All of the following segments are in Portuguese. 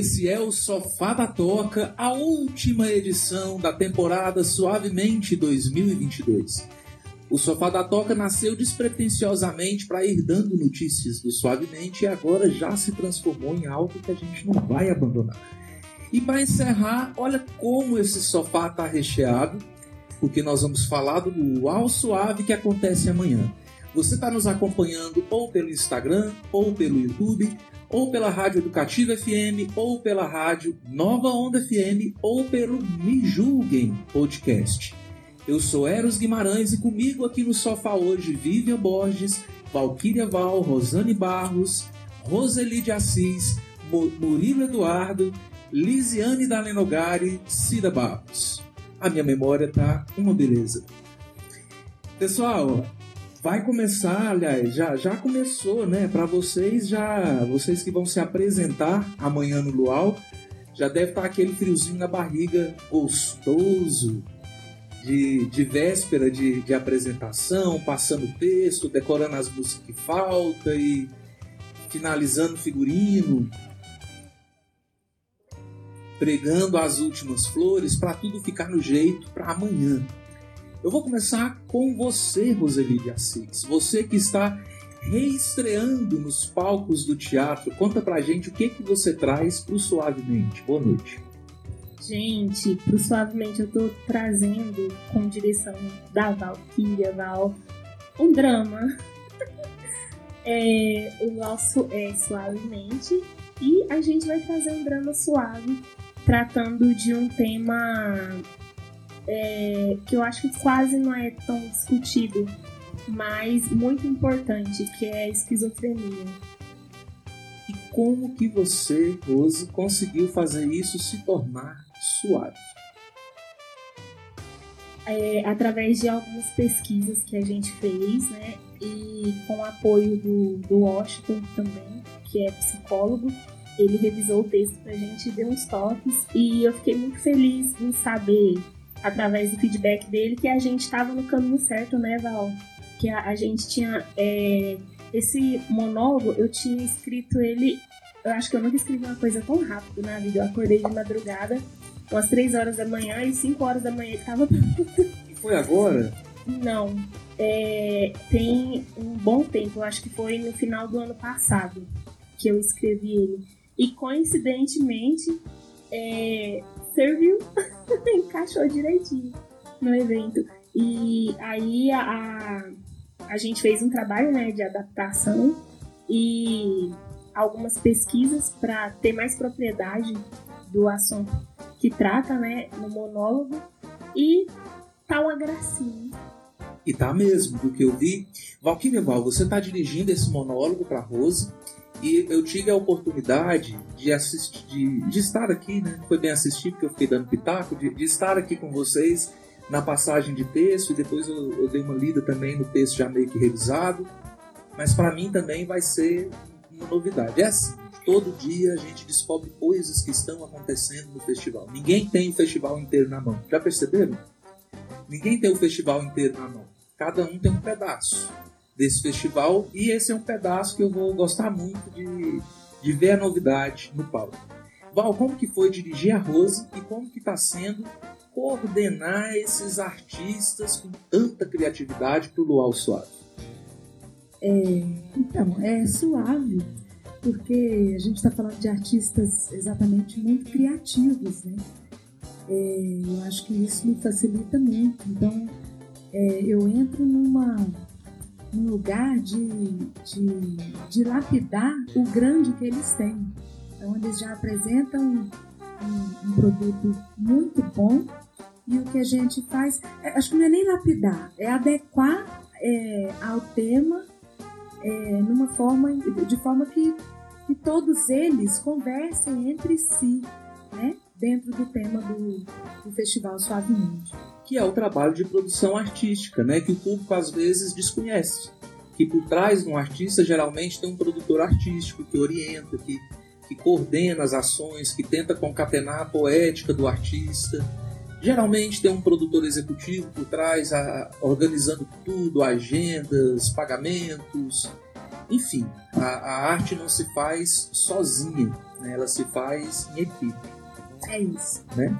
Esse é o Sofá da Toca, a última edição da temporada Suavemente 2022. O Sofá da Toca nasceu despretensiosamente para ir dando notícias do Suavemente e agora já se transformou em algo que a gente não vai abandonar. E para encerrar, olha como esse sofá está recheado, porque nós vamos falar do Luau Suave que acontece amanhã. Você está nos acompanhando ou pelo Instagram, ou pelo YouTube, ou pela Rádio Educativa FM, ou pela Rádio Nova Onda FM, ou pelo Me Julguem Podcast. Eu sou Eros Guimarães e comigo aqui no sofá hoje Vivian Borges, Valquíria Val, Rosane Barros, Roseli de Assis, Murilo Eduardo, Lisiane Dalenogari, Cida Barros. A minha memória tá uma beleza. Pessoal, vai começar, aliás, já, já começou, né? Para vocês já, vocês que vão se apresentar amanhã no Luau, já deve estar aquele friozinho na barriga gostoso de, de véspera de, de apresentação, passando texto, decorando as músicas que falta e finalizando o figurino, pregando as últimas flores para tudo ficar no jeito para amanhã. Eu vou começar com você, Roseli de Assis. Você que está reestreando nos palcos do teatro. Conta pra gente o que que você traz pro Suavemente. Boa noite. Gente, pro Suavemente eu tô trazendo com direção da Valkyria Val um drama. é, o nosso é Suavemente e a gente vai trazer um drama suave tratando de um tema é, que eu acho que quase não é tão discutido, mas muito importante, que é a esquizofrenia. E como que você, Rose, conseguiu fazer isso se tornar suave? é, através de algumas pesquisas que a gente fez, né? E com o apoio do, do Washington também, que é psicólogo, ele revisou o texto pra gente e deu uns toques. E eu fiquei muito feliz em saber, através do feedback dele, que a gente estava no caminho certo, né, Val? Que a, a gente tinha. é, esse monólogo, eu tinha escrito ele. Eu acho que eu nunca escrevi uma coisa tão rápido na vida. Eu acordei de madrugada, umas 3 horas da manhã, e 5 horas da manhã ele tava E foi agora? não. É, tem um bom tempo, eu acho que foi no final do ano passado que eu escrevi ele. E coincidentemente é, serviu, encaixou direitinho no evento. E aí a, a, a gente fez um trabalho né, de adaptação e algumas pesquisas para ter mais propriedade do assunto que trata né, no monólogo. E tá uma gracinha. E tá mesmo, do que eu vi. Valquíria Val, você tá dirigindo esse monólogo pra Rose. E eu tive a oportunidade de assistir, de, de estar aqui, né? Foi bem assistir, porque eu fiquei dando pitaco, de, de estar aqui com vocês na passagem de texto, e depois eu, eu dei uma lida também no texto já meio que revisado. Mas para mim também vai ser uma novidade. É assim, todo dia a gente descobre coisas que estão acontecendo no festival. Ninguém tem o festival inteiro na mão. Já perceberam? Ninguém tem o festival inteiro na mão. Cada um tem um pedaço desse festival e esse é um pedaço que eu vou gostar muito de, de ver a novidade no palco. Val, como que foi dirigir a Rose e como que está sendo coordenar esses artistas com tanta criatividade para o Luau Suave? Então, é suave, porque a gente está falando de artistas exatamente muito criativos, né? É, eu acho que isso me facilita muito. Então, é, eu entro numa, num lugar de, de, de lapidar o grande que eles têm. Então, eles já apresentam um, um produto muito bom e o que a gente faz, é, acho que não é nem lapidar, é adequar é, ao tema é, numa forma, de forma que que todos eles conversem entre si, né? dentro do tema do, do Festival Suavemente. Que é o trabalho de produção artística, né? que o público às vezes desconhece. Que por trás de um artista geralmente tem um produtor artístico que orienta, que, que coordena as ações, que tenta concatenar a poética do artista. Geralmente tem um produtor executivo por trás, a, organizando tudo, agendas, pagamentos, enfim, a, a arte não se faz sozinha, né? ela se faz em equipe. É isso. Né?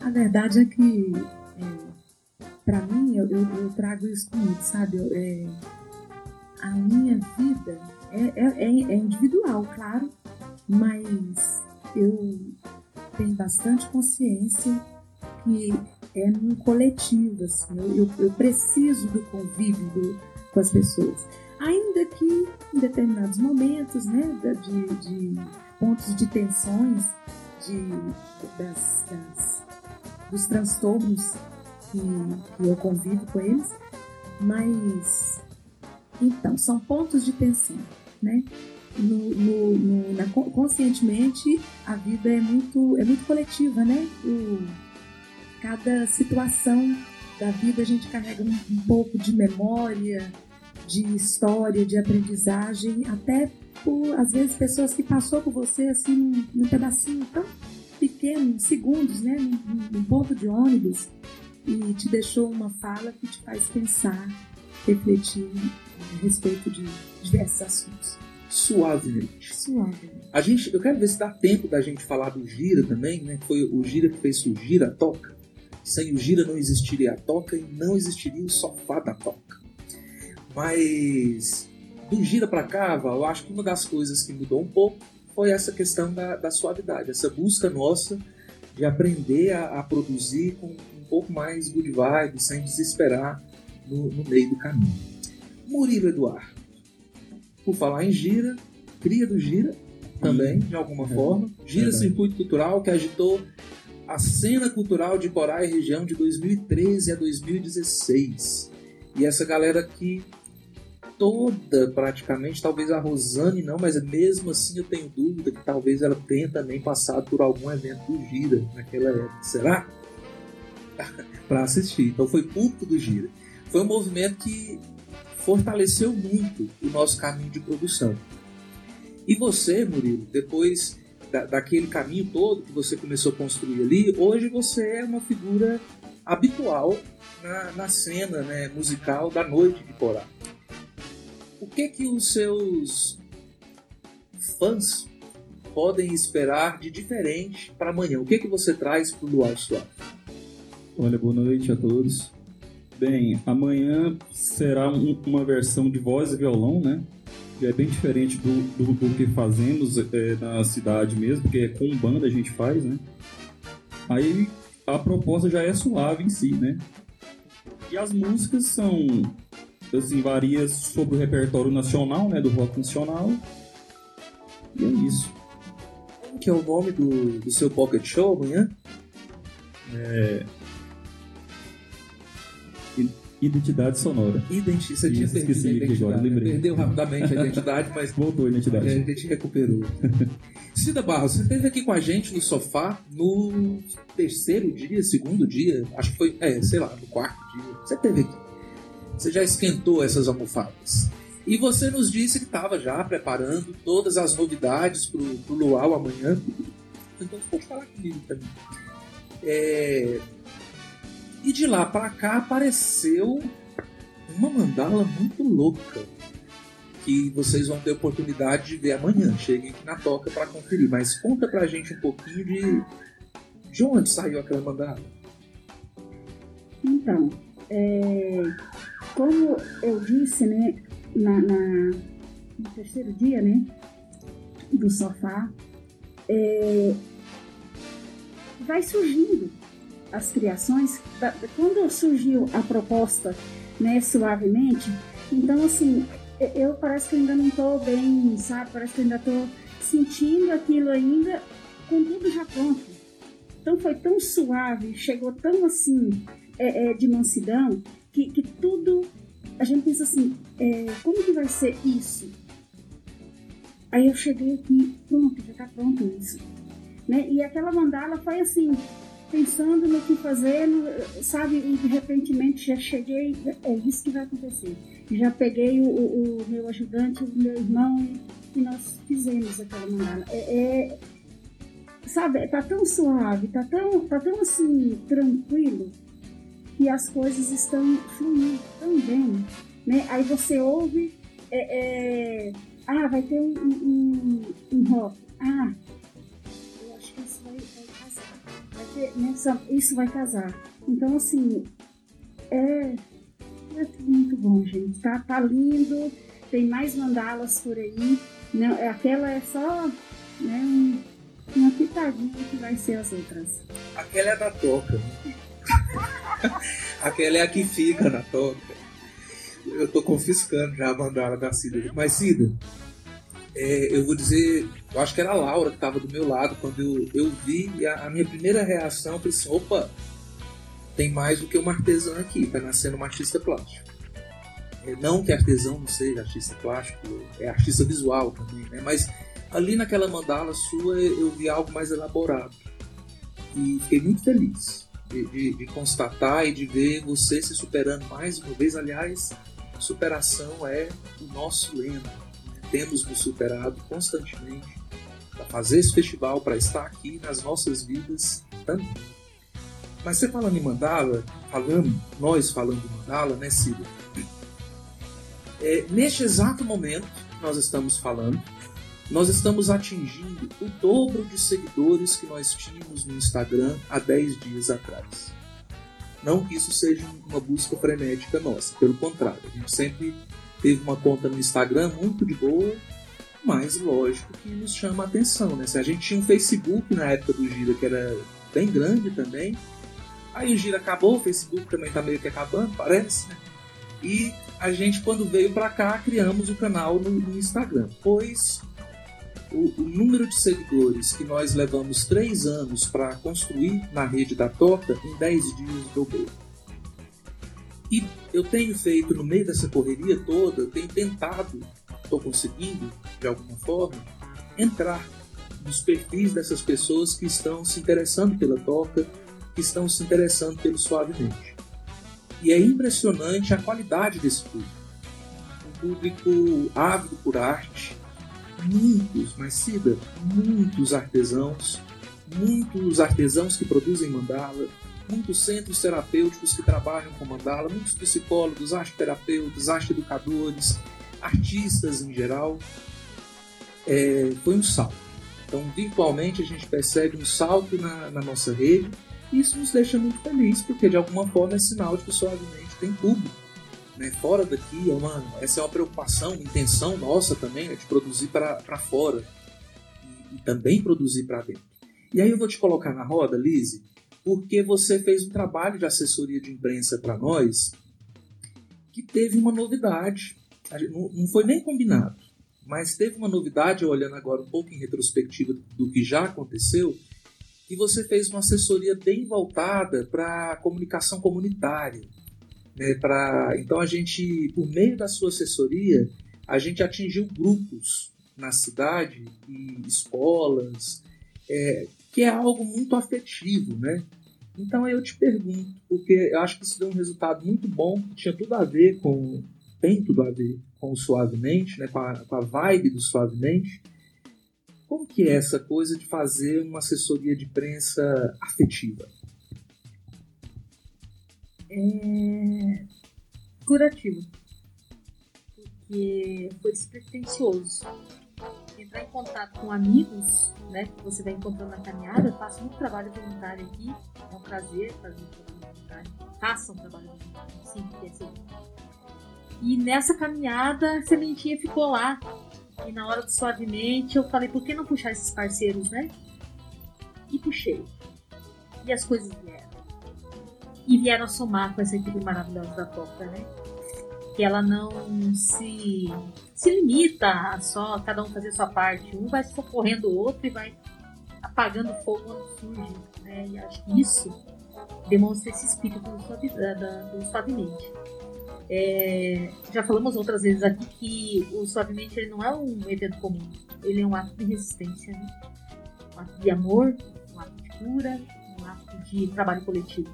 A verdade é que, é, para mim, eu, eu, eu, trago isso comigo, sabe? Eu, é, a minha vida é, é, é, é individual, claro, mas eu tenho bastante consciência que é num coletivo, assim, eu, eu, eu preciso do convívio do, com as pessoas ainda que em determinados momentos, né, de, de pontos de tensões, de, das, das, dos transtornos que, que eu convivo com eles, mas então são pontos de tensão, né? No, no, no, na, conscientemente a vida é muito é muito coletiva, né? O, cada situação da vida a gente carrega um, um pouco de memória, de história, de aprendizagem, até por, às vezes, pessoas que passou por você assim num, pedacinho tão pequeno, segundos, né, num, num, ponto de ônibus, e te deixou uma fala que te faz pensar, refletir a respeito de diversos assuntos. Suavemente. Suavemente. A gente, eu quero ver se dá tempo da gente falar do Gira também, né? Foi o Gira que fez surgir a toca. Sem o Gira não existiria a toca e não existiria o sofá da toca. Mas do gira para cá, Val, eu acho que uma das coisas que mudou um pouco foi essa questão da, da suavidade, essa busca nossa de aprender a, a, produzir com um pouco mais good vibe, sem desesperar no, no meio do caminho. Murilo Eduardo, por falar em gira, cria do gira também, de alguma é, forma. Gira Circuito Cultural, que agitou a cena cultural de Corá e região de 2013 a 2016. E essa galera que toda, praticamente, talvez a Rosane não, mas mesmo assim eu tenho dúvida que talvez ela tenha também passado por algum evento do Gira naquela época. Será? para assistir. Então foi público do Gira. Foi um movimento que fortaleceu muito o nosso caminho de produção. E você, Murilo, depois da, daquele caminho todo que você começou a construir ali, hoje você é uma figura habitual na, na cena né, musical da noite de Corá o que que os seus fãs podem esperar de diferente para amanhã? O que que você traz para o Luar Suave? Olha, boa noite a todos. Bem, amanhã será um, uma versão de voz e violão, né? Que é bem diferente do, do, do que fazemos é, na cidade mesmo, porque é com banda a gente faz, né? Aí a proposta já é suave em si, né? E as músicas são assim, varia sobre o repertório nacional, né, do rock nacional. E é isso. Como que é o nome do, do seu pocket show amanhã? É... Identidade sonora. Identidade. Você tinha perdido a identidade. Agora, lembrei. Perdeu rapidamente a identidade, mas. Voltou a identidade. A gente recuperou. Cida Barros, você esteve aqui com a gente no sofá no terceiro dia, segundo dia, acho que foi, é, sei lá, no quarto dia. Você esteve aqui. Você já esquentou essas almofadas. E você nos disse que estava já preparando todas as novidades para o Luau amanhã. Então você pode falar comigo também. É... E de lá para cá apareceu uma mandala muito louca que vocês vão ter oportunidade de ver amanhã. Cheguem aqui na toca para conferir. Mas conta pra gente um pouquinho de de onde saiu aquela mandala. Então, é, como eu disse, né, na, na, no terceiro dia, né, do sofá, é, vai surgindo as criações. Quando surgiu a proposta, né, suavemente, então assim, eu parece que ainda não estou bem, sabe? Parece que ainda estou sentindo aquilo ainda com tudo já pronto. Então foi tão suave, chegou tão assim é, é, de mansidão que, que tudo a gente pensa assim, é, como que vai ser isso? Aí eu cheguei aqui, pronto, já está pronto isso. Né? E aquela mandala foi assim, pensando no que fazer, sabe? E de repentemente já cheguei, é isso que vai acontecer. Já peguei o, o, o meu ajudante, o meu irmão, e nós fizemos aquela mandala. É, é, sabe, tá tão suave, tá tão, tá tão assim, tranquilo, que as coisas estão fluindo tão bem, né? Aí você ouve, é, é, ah, vai ter um, um, um rock, ah, eu acho que isso vai, vai casar, vai ter, nessa, isso vai casar. Então, assim, é, é muito bom, gente, tá, tá lindo, tem mais mandalas por aí, não, aquela é só, né, um, uma pitadinha que vai ser as outras. Aquela é da toca. Aquela é a que fica na toca. Eu tô confiscando já a mandala da Cida. Mas Cida, é, eu vou dizer, eu acho que era a Laura que estava do meu lado quando eu, eu vi e a, a, minha primeira reação foi assim, opa, tem mais do que uma artesã aqui, tá nascendo uma artista plástico. É, não que artesão não seja artista plástico, é artista visual também, né? Mas ali naquela mandala sua eu vi algo mais elaborado. E fiquei muito feliz de, de, de, constatar e de ver você se superando mais uma vez. Aliás, superação é o nosso lema. Né? Temos nos superado constantemente para fazer esse festival, para estar aqui nas nossas vidas também. Mas você falando em mandala, falando, nós falando em mandala, né, Cida? É, neste exato momento que nós estamos falando, nós estamos atingindo o dobro de seguidores que nós tínhamos no Instagram há 10 dias atrás. Não que isso seja uma busca frenética nossa, pelo contrário, a gente sempre teve uma conta no Instagram muito de boa, mas lógico que nos chama a atenção, né? Se a gente tinha um Facebook na época do Gira que era bem grande também, aí o Gira acabou, o Facebook também tá meio que acabando, parece, né? E a gente, quando veio para cá, criamos o canal no, no Instagram. Pois o, o, número de seguidores que nós levamos três anos para construir na rede da Toca, em 10 dias dobrou. E eu tenho feito, no meio dessa correria toda, eu tenho tentado, estou conseguindo, de alguma forma, entrar nos perfis dessas pessoas que estão se interessando pela Toca, que estão se interessando pelo Suavemente. E é impressionante a qualidade desse público. Um público ávido por arte, muitos, mas Cida, muitos artesãos, muitos artesãos que produzem mandala, muitos centros terapêuticos que trabalham com mandala, muitos psicólogos, arte-terapeutas, arte-educadores, artistas em geral. É, foi um salto. Então, virtualmente, a gente percebe um salto na, na nossa rede e isso nos deixa muito felizes, porque de alguma forma é sinal de que suavemente tem público né, fora daqui, é uma, essa é uma preocupação, intenção nossa também, né, de produzir para fora e, e, também produzir para dentro. E aí eu vou te colocar na roda, Lise, porque você fez um trabalho de assessoria de imprensa para nós que teve uma novidade. Não, não foi nem combinado, mas teve uma novidade, olhando agora um pouco em retrospectiva do que já aconteceu, e você fez uma assessoria bem voltada para a comunicação comunitária né, então a gente, por meio da sua assessoria, a gente atingiu grupos na cidade e escolas, é, que é algo muito afetivo, né? Então eu te pergunto, porque eu acho que isso deu um resultado muito bom, que tinha tudo a ver com, tem tudo a ver com o Suavemente, né, com, a, com a vibe do Suavemente. Como que é essa coisa de fazer uma assessoria de imprensa afetiva? É curativo. Porque foi despretensioso. Entrar em contato com amigos, né, que você vai encontrando na caminhada, faço muito trabalho voluntário aqui, é um prazer fazer trabalho voluntário. Faça um trabalho voluntário, sim, que é seu. E nessa caminhada, a sementinha ficou lá. E na hora do suavemente, eu falei, por que não puxar esses parceiros, né? E puxei. E as coisas vieram e vieram somar com essa equipe maravilhosa da Toca, né? Que ela não se, se limita a só cada um fazer sua parte. Um vai socorrendo o outro e vai apagando fogo quando surge. Né? E acho que isso demonstra esse espírito do, do suavemente. É, já falamos outras vezes aqui que o Suavemente ele não é um evento comum, ele é um ato de resistência, né? um ato de amor, um ato de cura, um ato de trabalho coletivo.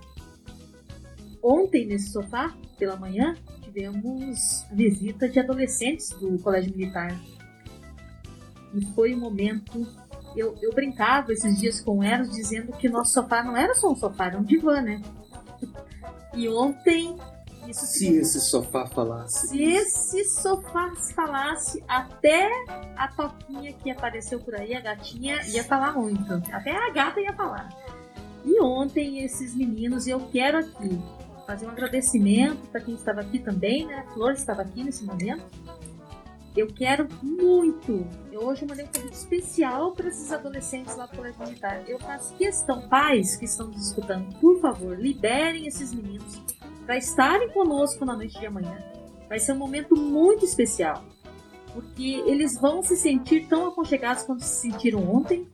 Ontem, nesse sofá, pela manhã, tivemos a visita de adolescentes do Colégio Militar. E foi um momento. Eu, eu brincava esses dias com elas dizendo que nosso sofá não era só um sofá, era um divã, né? E ontem isso se esse sofá falasse. Se esse sofá falasse, até a Toquinha que apareceu por aí, a gatinha, ia falar muito. Até a gata ia falar. E ontem esses meninos, eu quero aqui fazer um agradecimento para quem estava aqui também, né? A Flor estava aqui nesse momento. Eu quero muito. Eu hoje mandei um convite especial para esses adolescentes lá do Colégio Militar. Eu faço questão, pais que estão nos escutando, por favor, liberem esses meninos para estarem conosco na noite de amanhã. Vai ser um momento muito especial, porque eles vão se sentir tão aconchegados quanto se sentiram ontem.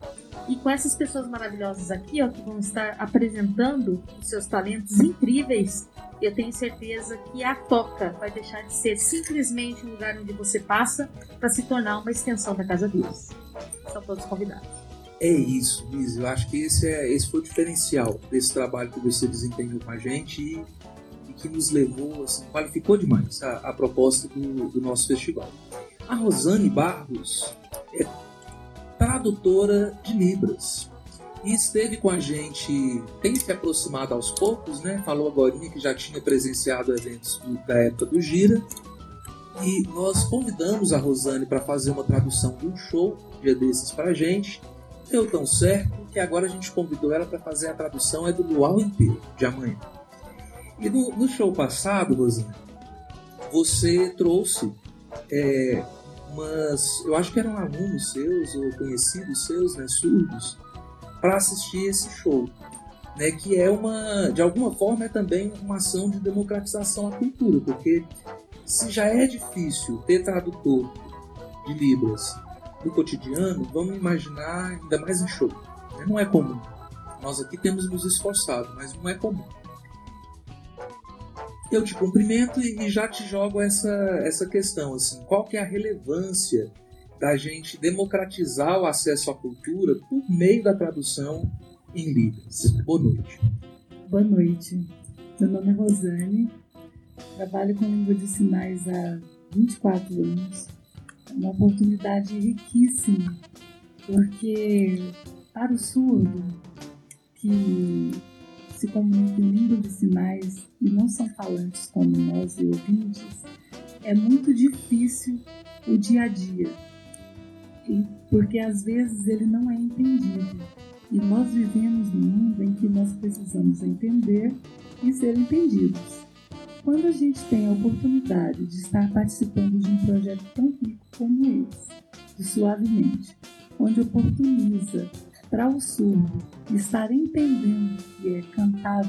E com essas pessoas maravilhosas aqui, ó, que vão estar apresentando seus talentos incríveis, eu tenho certeza que a Toca vai deixar de ser simplesmente um lugar onde você passa para se tornar uma extensão da casa deles. São todos convidados. É isso, Liz. Eu acho que esse, é, esse foi o diferencial desse trabalho que você desempenhou com a gente e que nos levou, assim, qualificou demais a, a proposta do, do, nosso festival. A Rosane Barros é tradutora de Libras e esteve com a gente, tem se aproximado aos poucos, né? Falou agora que já tinha presenciado eventos da época do Gira. E nós convidamos a Rosane para fazer uma tradução de um show, dia desses, para a gente. Deu tão certo que agora a gente convidou ela para fazer a tradução é do Luau inteiro, de amanhã. E no, no show passado, Rosana, você trouxe é, umas. Eu acho que eram alunos seus ou conhecidos seus, né, surdos, para assistir esse show. Né, que é uma, de alguma forma, é também uma ação de democratização à cultura, porque se já é difícil ter tradutor de Libras no cotidiano, vamos imaginar ainda mais em show. Né? Não é comum. Nós aqui temos nos esforçado, mas não é comum eu te cumprimento e, já te jogo essa, essa questão, assim, qual que é a relevância da gente democratizar o acesso à cultura por meio da tradução em Libras? Boa noite. Boa noite. Meu nome é Rosane, trabalho com língua de sinais há 24 anos. É uma oportunidade riquíssima, porque para o surdo que se comunica em língua de sinais e não são falantes como nós e ouvintes, é muito difícil o dia a dia, porque às vezes ele não é entendido. E nós vivemos num mundo em que nós precisamos entender e ser entendidos. Quando a gente tem a oportunidade de estar participando de um projeto tão rico como esse, de Suavemente, onde oportuniza para o surdo estar entendendo que é cantado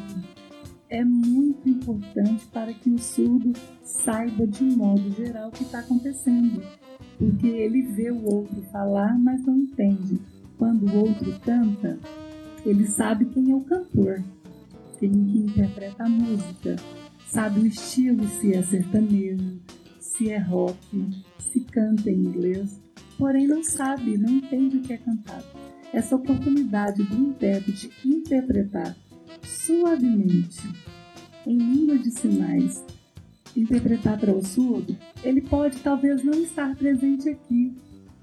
é muito importante para que o surdo saiba de modo geral o que está acontecendo, porque ele vê o outro falar, mas não entende. Quando o outro canta, ele sabe quem é o cantor, quem que interpreta a música, sabe o estilo, se é sertanejo, se é rock, se canta em inglês, porém não sabe, não entende o que é cantado essa oportunidade do intérprete interpretar suavemente em língua de sinais, interpretar para o surdo, ele pode talvez não estar presente aqui,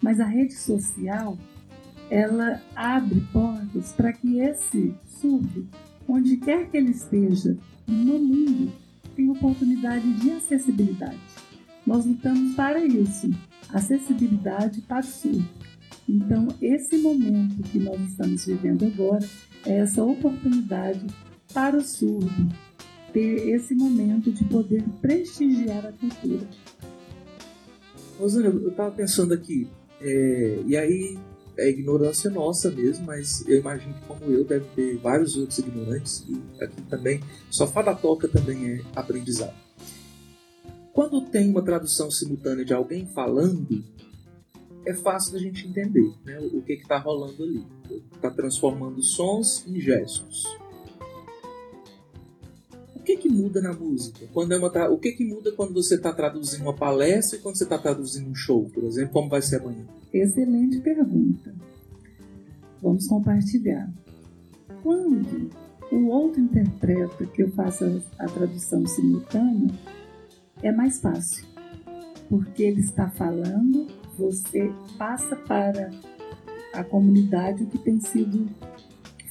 mas a rede social ela abre portas para que esse surdo, onde quer que ele esteja no mundo, tenha oportunidade de acessibilidade. Nós lutamos para isso, acessibilidade para o surdo. Então, esse momento que nós estamos vivendo agora é essa oportunidade para o surdo ter esse momento de poder prestigiar a cultura. Rosana, eu estava pensando aqui, é, e aí é ignorância nossa mesmo, mas eu imagino que como eu deve ter vários outros ignorantes e aqui também, só fada toca também é aprendizado. Quando tem uma tradução simultânea de alguém falando, é fácil da gente entender né, o que está rolando ali. Está transformando sons em gestos. O que que muda na música? Quando é uma tra- o que que muda quando você está traduzindo uma palestra e quando você está traduzindo um show, por exemplo? Como vai ser amanhã? Excelente pergunta. Vamos compartilhar. Quando o outro interpreta que eu faço a, tradução simultânea, é mais fácil. Porque ele está falando, você passa para a comunidade o que tem sido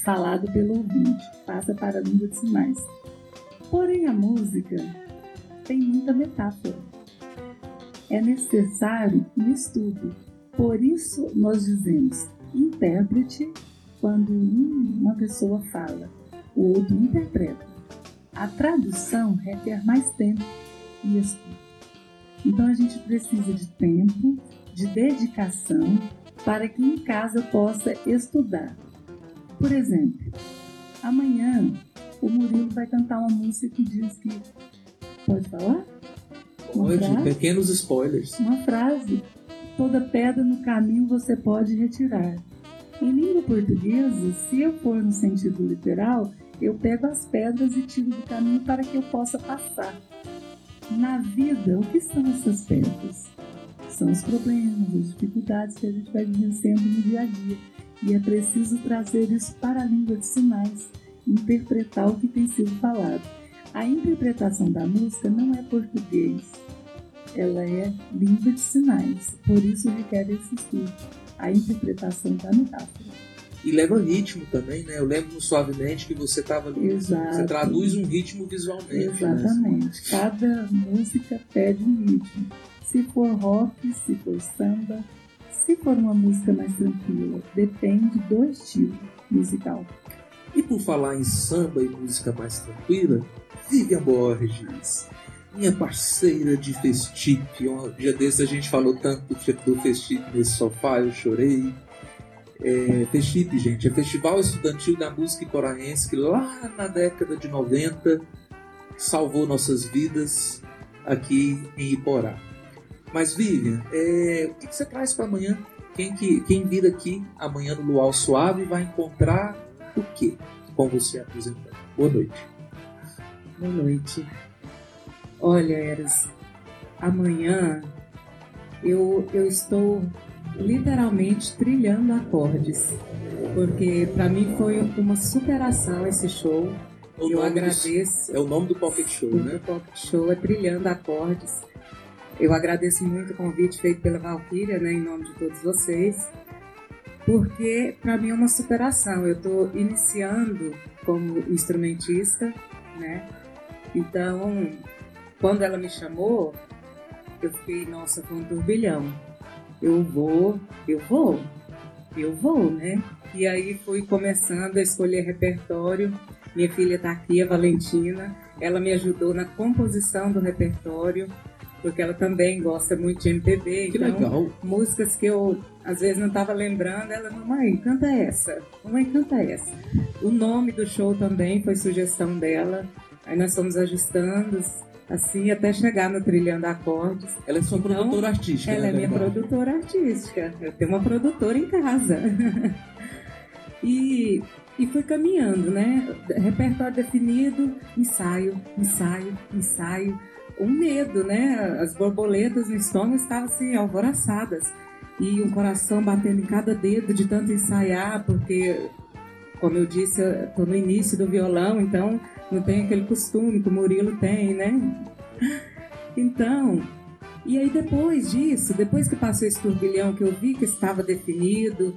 falado pelo ouvinte, passa para a língua de sinais. Porém, a música tem muita metáfora. É necessário um estudo. Por isso, nós dizemos intérprete quando um- uma pessoa fala, o outro interpreta. A tradução requer mais tempo e estudo. Então, a gente precisa de tempo, de dedicação, para que em casa possa estudar. Por exemplo, amanhã o Murilo vai cantar uma música que diz que. Pode falar? Uma Pode, frase? pequenos spoilers. Uma frase. Toda pedra no caminho você pode retirar. Em língua portuguesa, se eu for no sentido literal, eu pego as pedras e tiro do caminho para que eu possa passar. Na vida, o que são essas pedras? São os problemas, as dificuldades que a gente vai vivenciando no dia a dia. E é preciso trazer isso para a língua de sinais, interpretar o que tem sido falado. A interpretação da música não é português, ela é língua de sinais, por isso requer esse estudo, a interpretação da metáfora. E leva ritmo também, né? Eu lembro Suavemente que você tava ali. Exato. Você traduz um ritmo visualmente. né? Exatamente, cada música pede um ritmo. Se for rock, se for samba, se for uma música mais tranquila, depende do estilo musical. E por falar em samba e música mais tranquila, Vivian Borges, minha parceira de Festip. Um dia desse a gente falou tanto do Festip nesse sofá, eu chorei. É, Festip, gente, é Festival Estudantil da Música Iporaense que lá na década de 90 salvou nossas vidas aqui em Iporá. Mas Vivian, é, o que, que você traz para amanhã? Quem, que, quem vir aqui amanhã no Luau Suave vai encontrar o que com você apresentando? Boa noite. Boa noite. Olha, Eras, amanhã eu, eu estou literalmente trilhando acordes, porque para mim foi uma superação esse show. O eu nome agradeço. do- é o nome do Pocket Show, né? Pocket Show é Trilhando Acordes. Eu agradeço muito o convite feito pela Valkyria, né, em nome de todos vocês, porque para mim é uma superação. Eu estou iniciando como instrumentista, né? Então, quando ela me chamou, eu fiquei, nossa, foi um turbilhão. Eu vou, eu vou, eu vou, né? E aí fui começando a escolher repertório. Minha filha está aqui, a Valentina. Ela me ajudou na composição do repertório, porque ela também gosta muito de MPB. Que então, legal. músicas que eu às vezes não estava lembrando, ela, mamãe, canta essa, mamãe, canta essa. O nome do show também foi sugestão dela. Aí nós fomos ajustando, assim, até chegar no Trilhando Acordes. Ela é sua Então, produtora artística, Ela na é minha verdade. produtora artística. Eu tenho uma produtora em casa. e, e fui caminhando, né? Repertório definido, ensaio, ensaio, ensaio. Um medo, né? As borboletas no estômago estavam assim, alvoraçadas. E um coração batendo em cada dedo de tanto ensaiar, porque, como eu disse, eu no início do violão, então não tem aquele costume que o Murilo tem, né? Então, e aí depois disso, depois que passou esse turbilhão que eu vi que estava definido,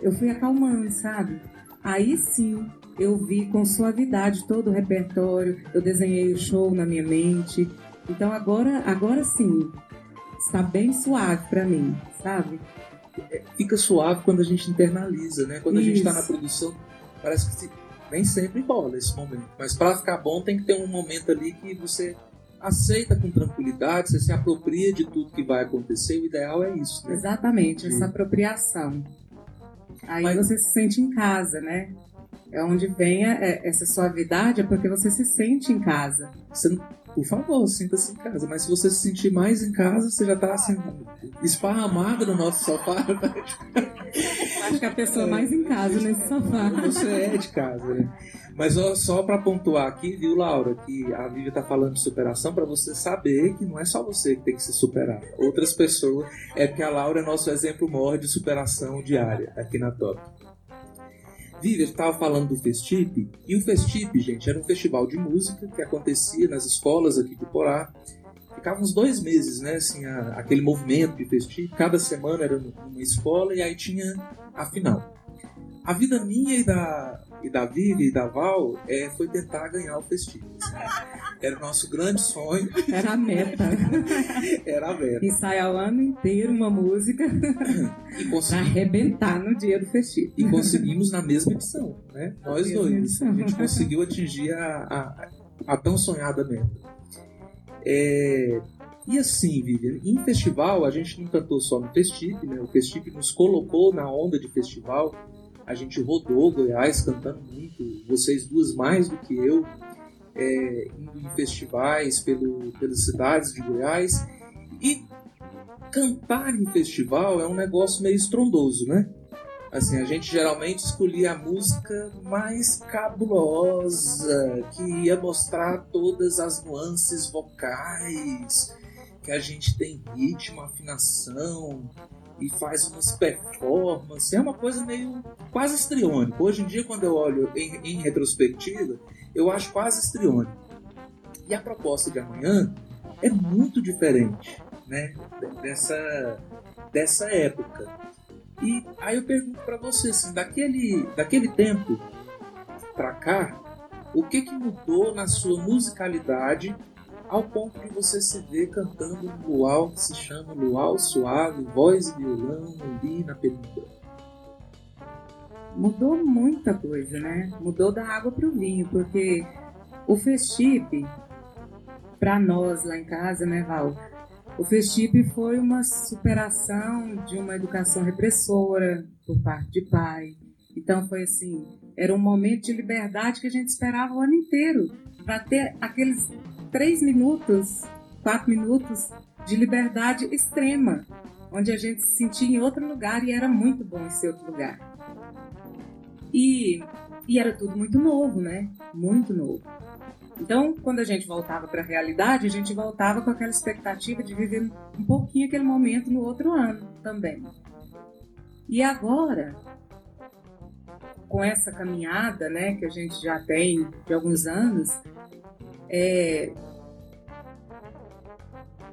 eu fui acalmando, sabe? Aí sim, eu vi com suavidade todo o repertório, eu desenhei o show na minha mente. Então agora, agora sim, está bem suave para mim, sabe? Fica suave quando a gente internaliza, né? Quando a gente está na Isso. produção, parece que se- nem sempre rola esse momento. Mas para ficar bom, tem que ter um momento ali que você aceita com tranquilidade, você se apropria de tudo que vai acontecer. O ideal é isso, né? Exatamente, essa apropriação. Aí Mas- você se sente em casa, né? É onde vem a- é- essa suavidade, é porque você se sente em casa. Você não- por favor, sinta-se em casa. Mas se você se sentir mais em casa, você já está assim, esparramado no nosso sofá. Acho que a pessoa mais em casa nesse sofá. Você é de casa, né? Mas ó, só para pontuar aqui, viu, Laura, que a Vivi tá falando de superação para você saber que não é só você que tem que se superar. Outras pessoas. É porque a Laura é nosso exemplo maior de superação diária aqui na Top. Vivi estava falando do Festip, e o Festip, gente, era um festival de música que acontecia nas escolas aqui do Porá. Ficava uns dois meses, né? Assim, a, aquele movimento de Festip. Cada semana era uma escola e aí tinha a final. A vida minha e da, e da Vivi e da Val é, foi tentar ganhar o Festip. Assim. Era o nosso grande sonho. Era a meta. Era a meta. Ensaiar o ano inteiro uma música E consegui- arrebentar no dia do festivo. E conseguimos na mesma edição, né? Nós mesma dois. edição. A gente conseguiu atingir a, a, a tão sonhada meta. É, E assim, Vivian, em festival, a gente não cantou só no Festip, né? O Festip nos colocou na onda de festival. A gente rodou Goiás cantando muito, vocês duas mais do que eu, é, indo em festivais pelo, pelas cidades de Goiás. E cantar em festival é um negócio meio estrondoso, né? Assim, a gente geralmente escolhia a música mais cabulosa, que ia mostrar todas as nuances vocais, que a gente tem ritmo, afinação e faz umas performances. É uma coisa meio quase estriônica. Hoje em dia, quando eu olho em, em retrospectiva, eu acho quase estriônico. E a proposta de amanhã é muito diferente, né? Dessa, dessa época. E aí eu pergunto para você, assim, daquele, daquele tempo para cá, o que que mudou na sua musicalidade ao ponto de você se ver cantando um luau que se chama Luau Suave, voz e violão ali na? Mudou muita coisa, né? Mudou da água pro vinho, porque o Festip, para nós lá em casa, né, Val? O Festip foi uma superação de uma educação repressora por parte de pai. Então foi assim, era um momento de liberdade que a gente esperava o ano inteiro para ter aqueles três minutos, quatro minutos de liberdade extrema, onde a gente se sentia em outro lugar e era muito bom esse outro lugar. E, e era tudo muito novo, né? Muito novo. Então, quando a gente voltava para a realidade, a gente voltava com aquela expectativa de viver um pouquinho aquele momento no outro ano também. E agora, com essa caminhada, né, que a gente já tem de alguns anos, é,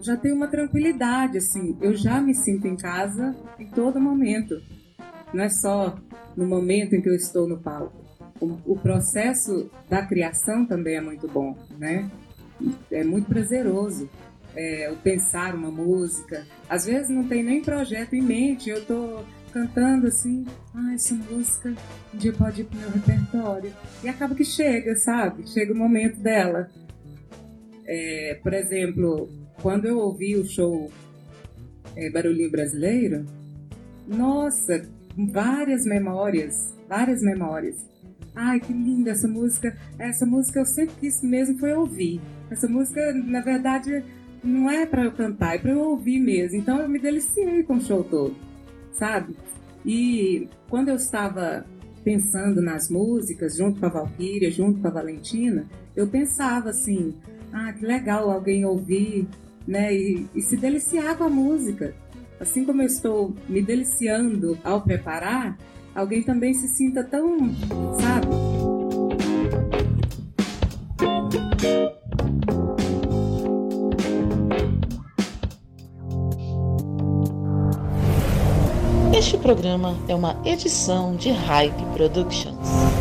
já tem uma tranquilidade, assim, eu já me sinto em casa em todo momento. Não é só no momento em que eu estou no palco. O, o processo da criação também é muito bom, né? É muito prazeroso. É, o pensar uma música. Às vezes não tem nem projeto em mente, eu tô cantando assim, ah, essa música um dia pode ir pro meu repertório. E acaba que chega, sabe? Chega o momento dela. É, por exemplo, quando eu ouvi o show é, Barulhinho Brasileiro, nossa, várias memórias, várias memórias. Ai, que linda essa música. Essa música eu sempre quis mesmo foi ouvir. Essa música, na verdade, não é para eu cantar, é para eu ouvir mesmo. Então eu me deliciei com o show todo, sabe? E quando eu estava pensando nas músicas, junto com a Valkyria, junto com a Valentina, eu pensava assim: ah, que legal alguém ouvir, né? E, e se deliciar com a música. Assim como eu estou me deliciando ao preparar, alguém também se sinta tão, sabe? Este programa é uma edição de Hype Productions.